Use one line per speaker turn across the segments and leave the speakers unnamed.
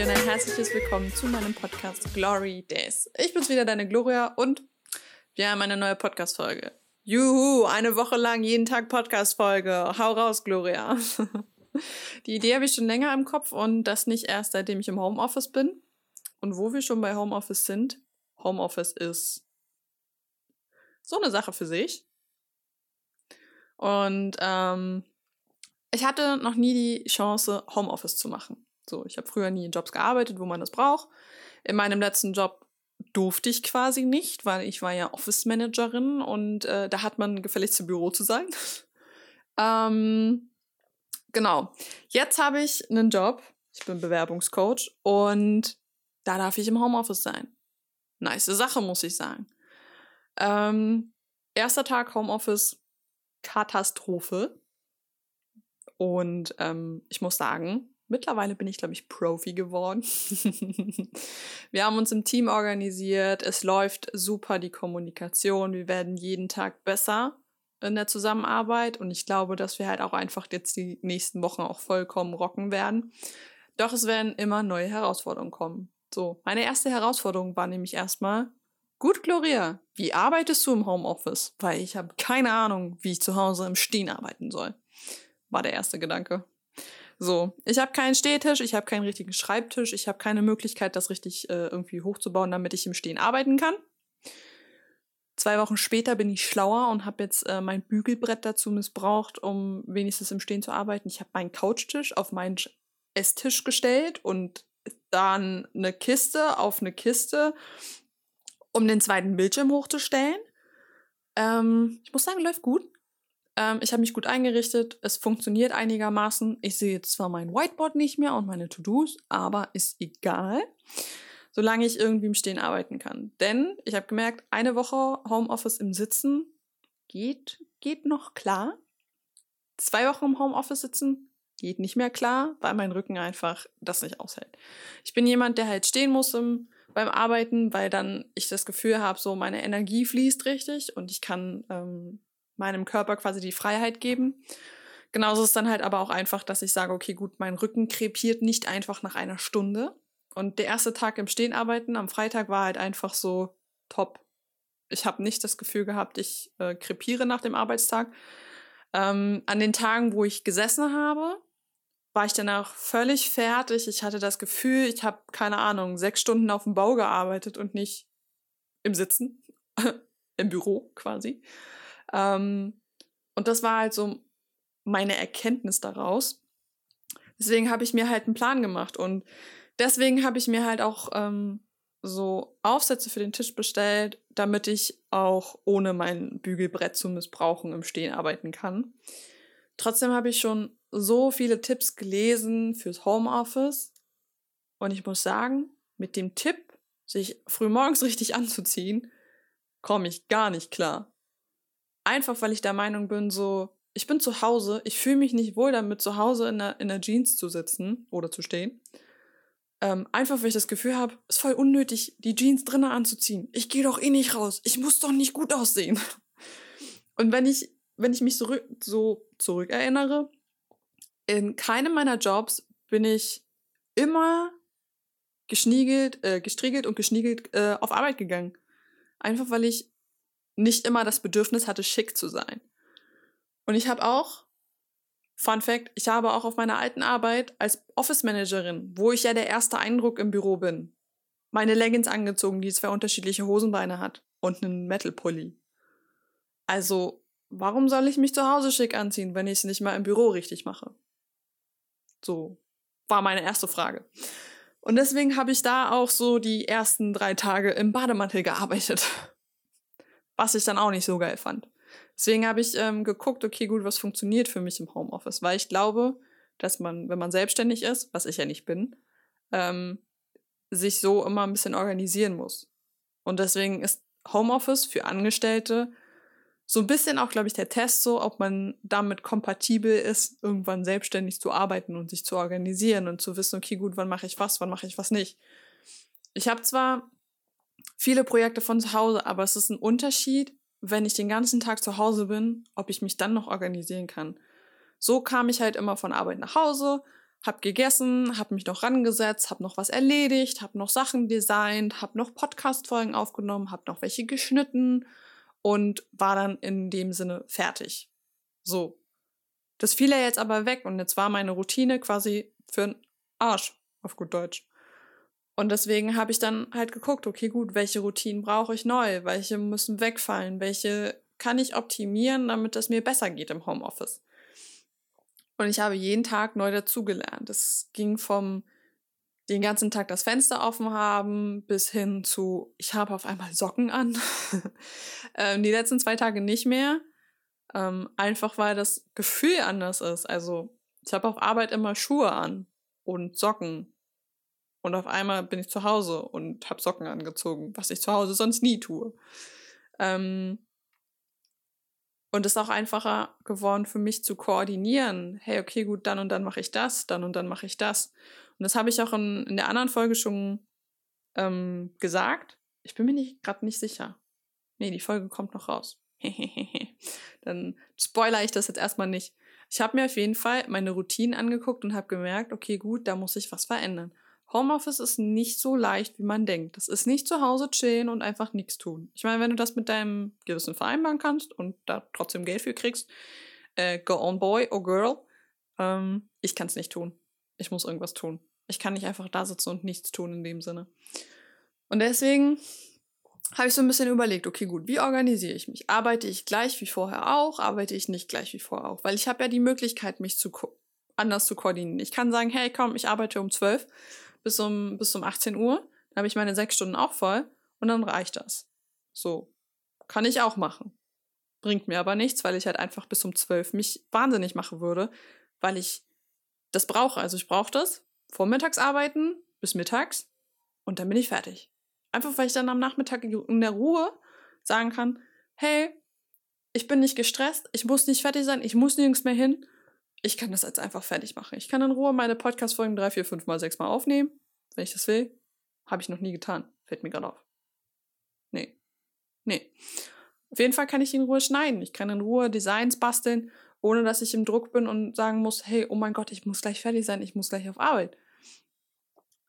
dir ein herzliches Willkommen zu meinem Podcast Glory Days. Ich bin's wieder, deine Gloria, und wir haben eine neue Podcast-Folge. Juhu, eine Woche lang jeden Tag Podcast-Folge. Hau raus, Gloria. Die Idee habe ich schon länger im Kopf und das nicht erst seitdem ich im Homeoffice bin. Und wo wir schon bei Homeoffice sind, Homeoffice ist so eine Sache für sich. Und ähm, ich hatte noch nie die Chance, Homeoffice zu machen. So, ich habe früher nie in Jobs gearbeitet, wo man das braucht. In meinem letzten Job durfte ich quasi nicht, weil ich war ja Office Managerin und äh, da hat man gefälligst zum Büro zu sein. ähm, genau. Jetzt habe ich einen Job. Ich bin Bewerbungscoach und da darf ich im Homeoffice sein. Nice Sache, muss ich sagen. Ähm, erster Tag Homeoffice, Katastrophe. Und ähm, ich muss sagen, mittlerweile bin ich, glaube ich, Profi geworden. wir haben uns im Team organisiert. Es läuft super die Kommunikation. Wir werden jeden Tag besser in der Zusammenarbeit. Und ich glaube, dass wir halt auch einfach jetzt die nächsten Wochen auch vollkommen rocken werden. Doch es werden immer neue Herausforderungen kommen. So, meine erste Herausforderung war nämlich erstmal, gut, Gloria, wie arbeitest du im Homeoffice? Weil ich habe keine Ahnung, wie ich zu Hause im Stehen arbeiten soll war der erste Gedanke. So, ich habe keinen Stehtisch, ich habe keinen richtigen Schreibtisch, ich habe keine Möglichkeit, das richtig äh, irgendwie hochzubauen, damit ich im Stehen arbeiten kann. Zwei Wochen später bin ich schlauer und habe jetzt äh, mein Bügelbrett dazu missbraucht, um wenigstens im Stehen zu arbeiten. Ich habe meinen Couchtisch auf meinen Esstisch gestellt und dann eine Kiste auf eine Kiste, um den zweiten Bildschirm hochzustellen. Ähm, ich muss sagen, läuft gut. Ähm, ich habe mich gut eingerichtet. Es funktioniert einigermaßen. Ich sehe jetzt zwar mein Whiteboard nicht mehr und meine To-Dos, aber ist egal, solange ich irgendwie im Stehen arbeiten kann. Denn ich habe gemerkt, eine Woche Homeoffice im Sitzen geht, geht noch klar. Zwei Wochen im Homeoffice sitzen geht nicht mehr klar, weil mein Rücken einfach das nicht aushält. Ich bin jemand, der halt stehen muss im, beim Arbeiten, weil dann ich das Gefühl habe, so meine Energie fließt richtig und ich kann ähm, meinem Körper quasi die Freiheit geben. Genauso ist dann halt aber auch einfach, dass ich sage, okay, gut, mein Rücken krepiert nicht einfach nach einer Stunde. Und der erste Tag im Stehen arbeiten am Freitag war halt einfach so top. Ich habe nicht das Gefühl gehabt, ich äh, krepiere nach dem Arbeitstag. Ähm, an den Tagen, wo ich gesessen habe, war ich danach völlig fertig. Ich hatte das Gefühl, ich habe, keine Ahnung, sechs Stunden auf dem Bau gearbeitet und nicht im Sitzen, im Büro quasi. Ähm, und das war halt so meine Erkenntnis daraus. Deswegen habe ich mir halt einen Plan gemacht und deswegen habe ich mir halt auch ähm, so Aufsätze für den Tisch bestellt, damit ich auch ohne mein Bügelbrett zu missbrauchen im Stehen arbeiten kann. Trotzdem habe ich schon so viele Tipps gelesen fürs Homeoffice und ich muss sagen, mit dem Tipp, sich frühmorgens richtig anzuziehen, komme ich gar nicht klar. Einfach weil ich der Meinung bin, so, ich bin zu Hause, ich fühle mich nicht wohl damit, zu Hause in der, in der Jeans zu sitzen oder zu stehen. Ähm, einfach weil ich das Gefühl habe, es ist voll unnötig, die Jeans drinnen anzuziehen. Ich gehe doch eh nicht raus. Ich muss doch nicht gut aussehen. Und wenn ich, wenn ich mich so, so zurückerinnere, in keinem meiner Jobs bin ich immer geschniegelt, äh, gestriegelt und geschniegelt äh, auf Arbeit gegangen. Einfach weil ich nicht immer das Bedürfnis hatte, schick zu sein. Und ich habe auch, Fun Fact, ich habe auch auf meiner alten Arbeit als Office Managerin, wo ich ja der erste Eindruck im Büro bin, meine Leggings angezogen, die zwei unterschiedliche Hosenbeine hat und einen Metal Pulli. Also, warum soll ich mich zu Hause schick anziehen, wenn ich es nicht mal im Büro richtig mache? So war meine erste Frage. Und deswegen habe ich da auch so die ersten drei Tage im Bademantel gearbeitet was ich dann auch nicht so geil fand. Deswegen habe ich ähm, geguckt, okay, gut, was funktioniert für mich im Homeoffice, weil ich glaube, dass man, wenn man selbstständig ist, was ich ja nicht bin, ähm, sich so immer ein bisschen organisieren muss. Und deswegen ist Homeoffice für Angestellte so ein bisschen auch, glaube ich, der Test so, ob man damit kompatibel ist, irgendwann selbstständig zu arbeiten und sich zu organisieren und zu wissen, okay, gut, wann mache ich was, wann mache ich was nicht. Ich habe zwar viele Projekte von zu Hause, aber es ist ein Unterschied, wenn ich den ganzen Tag zu Hause bin, ob ich mich dann noch organisieren kann. So kam ich halt immer von Arbeit nach Hause, hab gegessen, hab mich noch rangesetzt, hab noch was erledigt, hab noch Sachen designt, hab noch Podcast-Folgen aufgenommen, hab noch welche geschnitten und war dann in dem Sinne fertig. So. Das fiel ja jetzt aber weg und jetzt war meine Routine quasi für den Arsch, auf gut Deutsch. Und deswegen habe ich dann halt geguckt, okay, gut, welche Routinen brauche ich neu? Welche müssen wegfallen? Welche kann ich optimieren, damit es mir besser geht im Homeoffice? Und ich habe jeden Tag neu dazugelernt. Es ging vom den ganzen Tag das Fenster offen haben bis hin zu, ich habe auf einmal Socken an. ähm, die letzten zwei Tage nicht mehr. Ähm, einfach weil das Gefühl anders ist. Also ich habe auf Arbeit immer Schuhe an und Socken. Und auf einmal bin ich zu Hause und habe Socken angezogen, was ich zu Hause sonst nie tue. Ähm, und es ist auch einfacher geworden für mich zu koordinieren. Hey, okay, gut, dann und dann mache ich das, dann und dann mache ich das. Und das habe ich auch in, in der anderen Folge schon ähm, gesagt. Ich bin mir nicht gerade nicht sicher. Nee, die Folge kommt noch raus. dann spoiler ich das jetzt erstmal nicht. Ich habe mir auf jeden Fall meine Routinen angeguckt und habe gemerkt, okay, gut, da muss ich was verändern. Homeoffice ist nicht so leicht, wie man denkt. Das ist nicht zu Hause chillen und einfach nichts tun. Ich meine, wenn du das mit deinem Gewissen vereinbaren kannst und da trotzdem Geld für kriegst, äh, go on boy or girl. Ähm, ich kann es nicht tun. Ich muss irgendwas tun. Ich kann nicht einfach da sitzen und nichts tun in dem Sinne. Und deswegen habe ich so ein bisschen überlegt, okay, gut, wie organisiere ich mich? Arbeite ich gleich wie vorher auch? Arbeite ich nicht gleich wie vorher auch? Weil ich habe ja die Möglichkeit, mich zu anders zu koordinieren. Ich kann sagen, hey, komm, ich arbeite um 12 bis um, bis um 18 Uhr. Dann habe ich meine sechs Stunden auch voll und dann reicht das. So. Kann ich auch machen. Bringt mir aber nichts, weil ich halt einfach bis um 12 mich wahnsinnig machen würde, weil ich das brauche. Also ich brauche das. Vormittags arbeiten bis mittags und dann bin ich fertig. Einfach weil ich dann am Nachmittag in der Ruhe sagen kann, hey, ich bin nicht gestresst, ich muss nicht fertig sein, ich muss nirgends mehr hin ich kann das jetzt einfach fertig machen. Ich kann in Ruhe meine Podcast-Folgen drei, vier, fünf mal, sechs Mal aufnehmen, wenn ich das will. Habe ich noch nie getan. Fällt mir gerade auf. Nee. Nee. Auf jeden Fall kann ich in Ruhe schneiden. Ich kann in Ruhe Designs basteln, ohne dass ich im Druck bin und sagen muss, hey, oh mein Gott, ich muss gleich fertig sein, ich muss gleich auf Arbeit.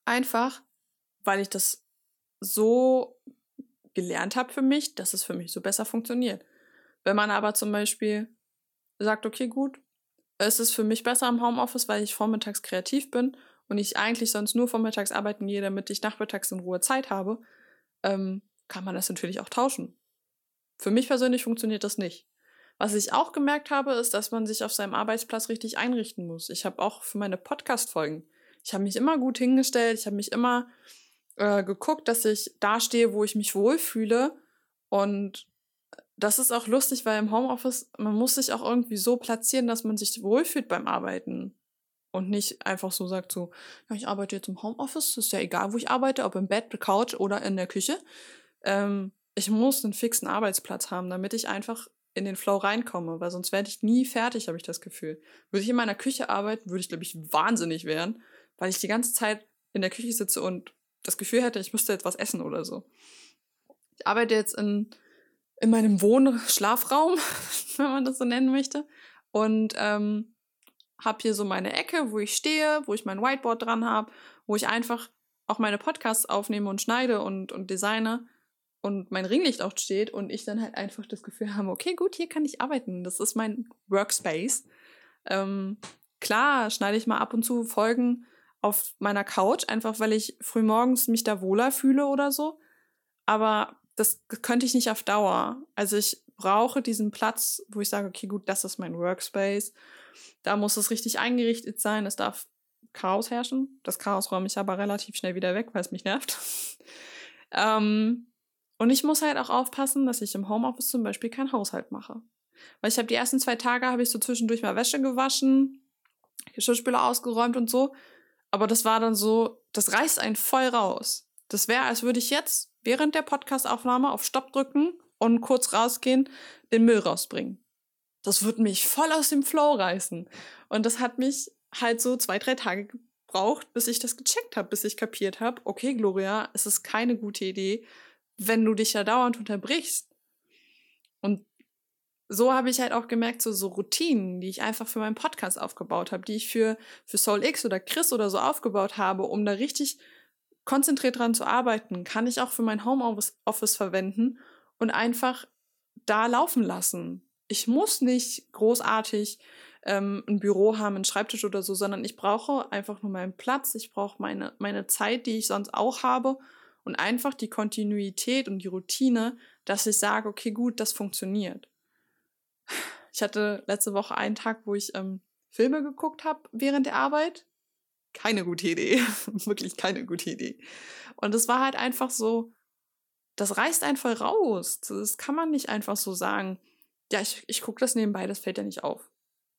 Einfach, weil ich das so gelernt habe für mich, dass es für mich so besser funktioniert. Wenn man aber zum Beispiel sagt, okay, gut, es ist für mich besser im Homeoffice, weil ich vormittags kreativ bin und ich eigentlich sonst nur vormittags arbeiten gehe, damit ich nachmittags in Ruhe Zeit habe, ähm, kann man das natürlich auch tauschen. Für mich persönlich funktioniert das nicht. Was ich auch gemerkt habe, ist, dass man sich auf seinem Arbeitsplatz richtig einrichten muss. Ich habe auch für meine Podcast-Folgen, ich habe mich immer gut hingestellt, ich habe mich immer äh, geguckt, dass ich da stehe, wo ich mich wohlfühle und das ist auch lustig, weil im Homeoffice, man muss sich auch irgendwie so platzieren, dass man sich wohlfühlt beim Arbeiten. Und nicht einfach so sagt so, ja, ich arbeite jetzt im Homeoffice, ist ja egal, wo ich arbeite, ob im Bett, Couch oder in der Küche. Ähm, ich muss einen fixen Arbeitsplatz haben, damit ich einfach in den Flow reinkomme, weil sonst werde ich nie fertig, habe ich das Gefühl. Würde ich in meiner Küche arbeiten, würde ich, glaube ich, wahnsinnig werden, weil ich die ganze Zeit in der Küche sitze und das Gefühl hätte, ich müsste jetzt was essen oder so. Ich arbeite jetzt in in meinem Wohn-Schlafraum, wenn man das so nennen möchte. Und ähm, habe hier so meine Ecke, wo ich stehe, wo ich mein Whiteboard dran habe, wo ich einfach auch meine Podcasts aufnehme und schneide und, und designe und mein Ringlicht auch steht und ich dann halt einfach das Gefühl habe, okay, gut, hier kann ich arbeiten. Das ist mein Workspace. Ähm, klar, schneide ich mal ab und zu Folgen auf meiner Couch, einfach weil ich frühmorgens mich da wohler fühle oder so. Aber das könnte ich nicht auf Dauer. Also ich brauche diesen Platz, wo ich sage, okay, gut, das ist mein Workspace. Da muss es richtig eingerichtet sein. Es darf Chaos herrschen. Das Chaos räume ich aber relativ schnell wieder weg, weil es mich nervt. ähm, und ich muss halt auch aufpassen, dass ich im Homeoffice zum Beispiel keinen Haushalt mache. Weil ich habe die ersten zwei Tage habe ich so zwischendurch mal Wäsche gewaschen, Geschirrspüler ausgeräumt und so. Aber das war dann so, das reißt einen voll raus. Das wäre, als würde ich jetzt während der Podcastaufnahme auf Stopp drücken und kurz rausgehen, den Müll rausbringen. Das würde mich voll aus dem Flow reißen. Und das hat mich halt so zwei, drei Tage gebraucht, bis ich das gecheckt habe, bis ich kapiert habe, okay, Gloria, es ist keine gute Idee, wenn du dich ja dauernd unterbrichst. Und so habe ich halt auch gemerkt, so, so Routinen, die ich einfach für meinen Podcast aufgebaut habe, die ich für, für Soul X oder Chris oder so aufgebaut habe, um da richtig konzentriert dran zu arbeiten, kann ich auch für mein Homeoffice Office verwenden und einfach da laufen lassen. Ich muss nicht großartig ähm, ein Büro haben, einen Schreibtisch oder so, sondern ich brauche einfach nur meinen Platz, ich brauche meine, meine Zeit, die ich sonst auch habe und einfach die Kontinuität und die Routine, dass ich sage, okay, gut, das funktioniert. Ich hatte letzte Woche einen Tag, wo ich ähm, Filme geguckt habe während der Arbeit. Keine gute Idee. Wirklich keine gute Idee. Und es war halt einfach so, das reißt einfach raus. Das kann man nicht einfach so sagen. Ja, ich, ich gucke das nebenbei, das fällt ja nicht auf.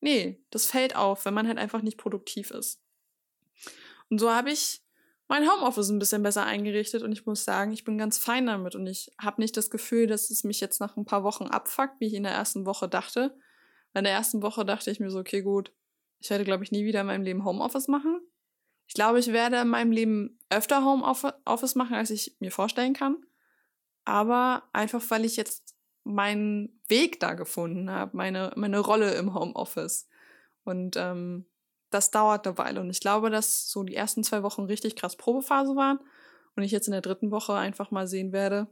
Nee, das fällt auf, wenn man halt einfach nicht produktiv ist. Und so habe ich mein Homeoffice ein bisschen besser eingerichtet und ich muss sagen, ich bin ganz fein damit und ich habe nicht das Gefühl, dass es mich jetzt nach ein paar Wochen abfuckt, wie ich in der ersten Woche dachte. In der ersten Woche dachte ich mir so, okay, gut, ich werde, glaube ich, nie wieder in meinem Leben Homeoffice machen. Ich glaube, ich werde in meinem Leben öfter Homeoffice machen, als ich mir vorstellen kann. Aber einfach, weil ich jetzt meinen Weg da gefunden habe, meine, meine Rolle im Homeoffice. Und ähm, das dauert eine Weile. Und ich glaube, dass so die ersten zwei Wochen richtig krass Probephase waren und ich jetzt in der dritten Woche einfach mal sehen werde,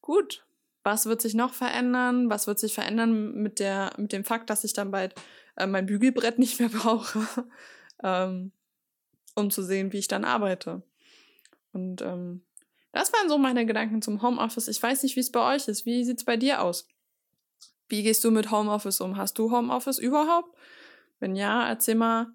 gut, was wird sich noch verändern? Was wird sich verändern mit, der, mit dem Fakt, dass ich dann bald äh, mein Bügelbrett nicht mehr brauche, ähm, um zu sehen, wie ich dann arbeite. Und ähm, das waren so meine Gedanken zum Homeoffice. Ich weiß nicht, wie es bei euch ist. Wie sieht es bei dir aus? Wie gehst du mit Homeoffice um? Hast du Homeoffice überhaupt? Wenn ja, erzähl mal,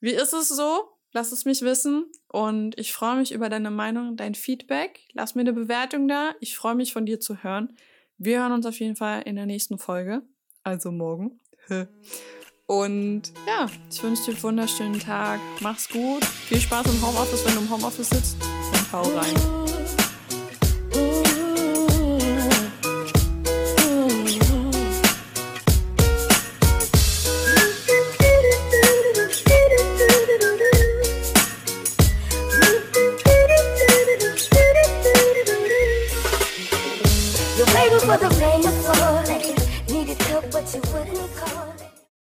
wie ist es so? Lass es mich wissen. Und ich freue mich über deine Meinung, dein Feedback. Lass mir eine Bewertung da. Ich freue mich von dir zu hören. Wir hören uns auf jeden Fall in der nächsten Folge. Also morgen. Und ja, ich wünsche dir einen wunderschönen Tag. Mach's gut. Viel Spaß im Homeoffice, wenn du im Homeoffice sitzt. Und hau rein.